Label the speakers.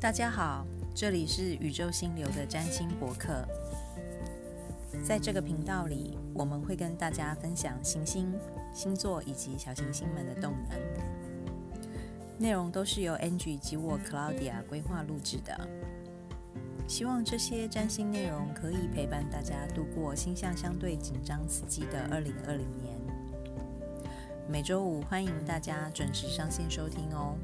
Speaker 1: 大家好，这里是宇宙星流的占星博客。在这个频道里，我们会跟大家分享行星、星座以及小行星们的动能。内容都是由 Angie 及我 Claudia 规划录制的。希望这些占星内容可以陪伴大家度过星象相对紧张刺激的二零二零年。每周五欢迎大家准时上线收听哦。